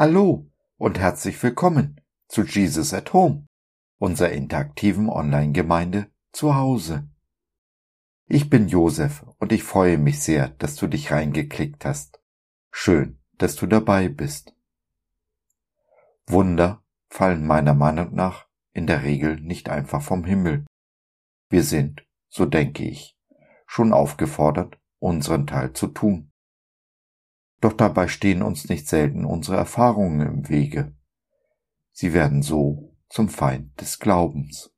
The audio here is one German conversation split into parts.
Hallo und herzlich willkommen zu Jesus at Home, unserer interaktiven Online-Gemeinde zu Hause. Ich bin Josef und ich freue mich sehr, dass du dich reingeklickt hast. Schön, dass du dabei bist. Wunder fallen meiner Meinung nach in der Regel nicht einfach vom Himmel. Wir sind, so denke ich, schon aufgefordert, unseren Teil zu tun. Doch dabei stehen uns nicht selten unsere Erfahrungen im Wege. Sie werden so zum Feind des Glaubens.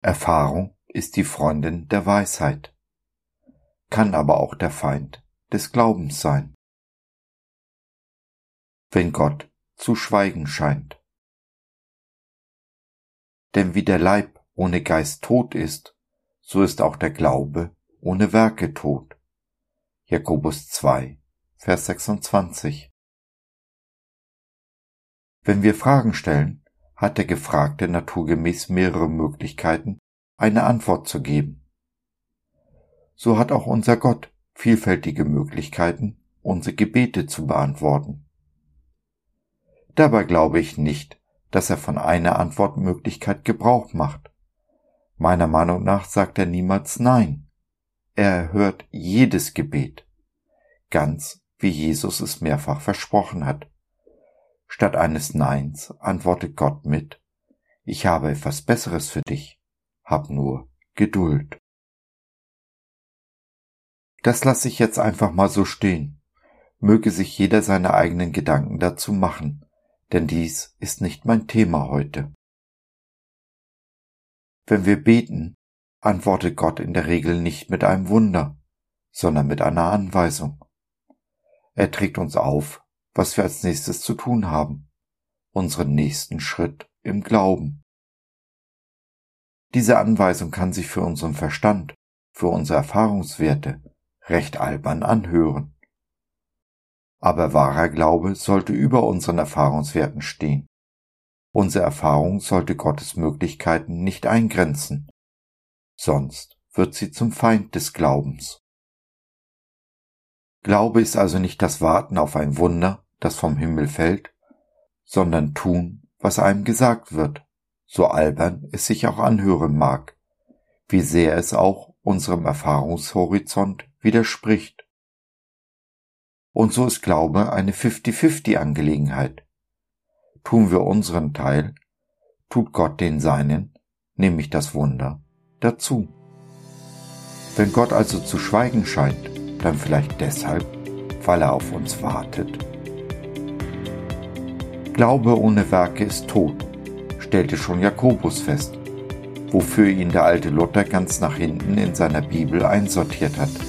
Erfahrung ist die Freundin der Weisheit, kann aber auch der Feind des Glaubens sein. Wenn Gott zu schweigen scheint. Denn wie der Leib ohne Geist tot ist, so ist auch der Glaube ohne Werke tot. Jakobus 2, Vers 26. Wenn wir Fragen stellen, hat der Gefragte naturgemäß mehrere Möglichkeiten, eine Antwort zu geben. So hat auch unser Gott vielfältige Möglichkeiten, unsere Gebete zu beantworten. Dabei glaube ich nicht, dass er von einer Antwortmöglichkeit Gebrauch macht. Meiner Meinung nach sagt er niemals Nein. Er erhört jedes Gebet, ganz wie Jesus es mehrfach versprochen hat. Statt eines Neins antwortet Gott mit Ich habe etwas Besseres für dich, hab nur Geduld. Das lasse ich jetzt einfach mal so stehen. Möge sich jeder seine eigenen Gedanken dazu machen denn dies ist nicht mein Thema heute. Wenn wir beten, antwortet Gott in der Regel nicht mit einem Wunder, sondern mit einer Anweisung. Er trägt uns auf, was wir als nächstes zu tun haben, unseren nächsten Schritt im Glauben. Diese Anweisung kann sich für unseren Verstand, für unsere Erfahrungswerte recht albern anhören. Aber wahrer Glaube sollte über unseren Erfahrungswerten stehen. Unsere Erfahrung sollte Gottes Möglichkeiten nicht eingrenzen, sonst wird sie zum Feind des Glaubens. Glaube ist also nicht das Warten auf ein Wunder, das vom Himmel fällt, sondern tun, was einem gesagt wird, so albern es sich auch anhören mag, wie sehr es auch unserem Erfahrungshorizont widerspricht. Und so ist Glaube eine 50-50 Angelegenheit. Tun wir unseren Teil, tut Gott den seinen, nämlich das Wunder, dazu. Wenn Gott also zu schweigen scheint, dann vielleicht deshalb, weil er auf uns wartet. Glaube ohne Werke ist tot, stellte schon Jakobus fest, wofür ihn der alte Luther ganz nach hinten in seiner Bibel einsortiert hat.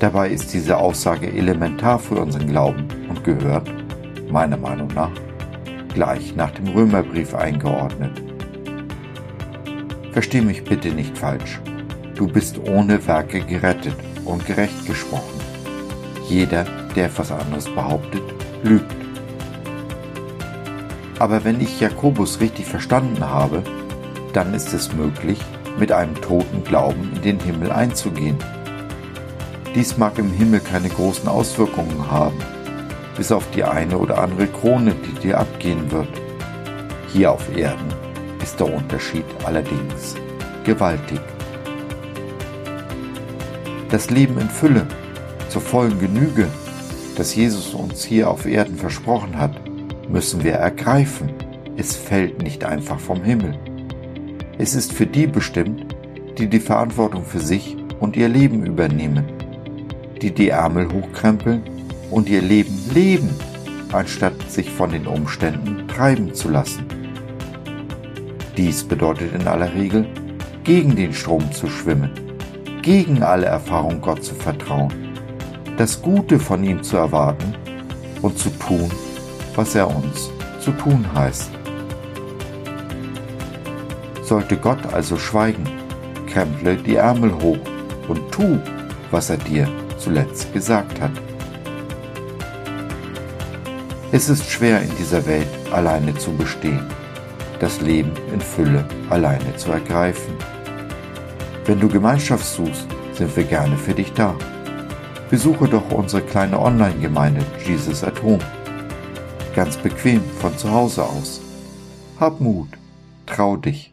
Dabei ist diese Aussage elementar für unseren Glauben und gehört, meiner Meinung nach, gleich nach dem Römerbrief eingeordnet. Versteh mich bitte nicht falsch. Du bist ohne Werke gerettet und gerecht gesprochen. Jeder, der etwas anderes behauptet, lügt. Aber wenn ich Jakobus richtig verstanden habe, dann ist es möglich, mit einem toten Glauben in den Himmel einzugehen dies mag im Himmel keine großen Auswirkungen haben, bis auf die eine oder andere Krone, die dir abgehen wird. Hier auf Erden ist der Unterschied allerdings gewaltig. Das Leben in Fülle, zur vollen Genüge, das Jesus uns hier auf Erden versprochen hat, müssen wir ergreifen. Es fällt nicht einfach vom Himmel. Es ist für die bestimmt, die die Verantwortung für sich und ihr Leben übernehmen die die Ärmel hochkrempeln und ihr Leben leben, anstatt sich von den Umständen treiben zu lassen. Dies bedeutet in aller Regel, gegen den Strom zu schwimmen, gegen alle Erfahrung Gott zu vertrauen, das Gute von ihm zu erwarten und zu tun, was er uns zu tun heißt. Sollte Gott also schweigen, kremple die Ärmel hoch und tu, was er dir zuletzt gesagt hat. Es ist schwer in dieser Welt alleine zu bestehen. das Leben in Fülle alleine zu ergreifen. Wenn du Gemeinschaft suchst, sind wir gerne für dich da. Besuche doch unsere kleine Online-Gemeinde Jesus at Home. Ganz bequem von zu Hause aus. Hab Mut, trau dich.